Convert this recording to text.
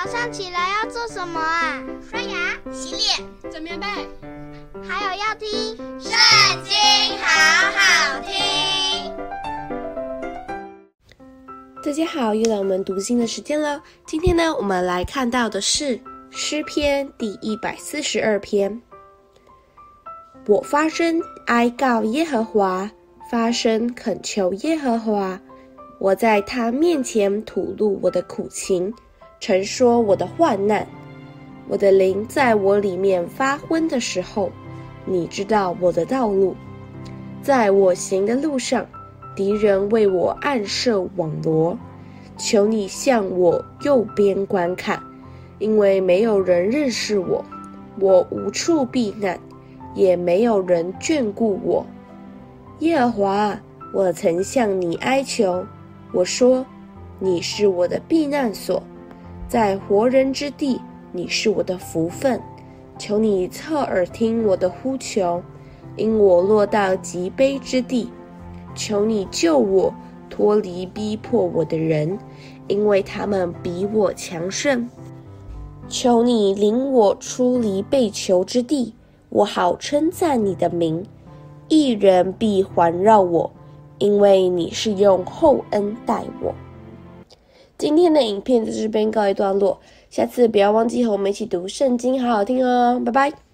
早上起来要做什么啊？刷牙、洗脸、整棉被，还有要听《圣经》，好好听。大家好，又到我们读经的时间了。今天呢，我们来看到的是诗篇第一百四十二篇。我发声哀告耶和华，发声恳求耶和华。我在他面前吐露我的苦情，陈说我的患难。我的灵在我里面发昏的时候，你知道我的道路。在我行的路上，敌人为我暗设网罗。求你向我右边观看，因为没有人认识我，我无处避难，也没有人眷顾我。耶和华，我曾向你哀求。我说：“你是我的避难所，在活人之地，你是我的福分。求你侧耳听我的呼求，因我落到极悲之地。求你救我脱离逼迫我的人，因为他们比我强盛。求你领我出离被囚之地，我好称赞你的名。一人必环绕我。”因为你是用厚恩待我。今天的影片在这边告一段落，下次不要忘记和我们一起读圣经，好好听哦，拜拜。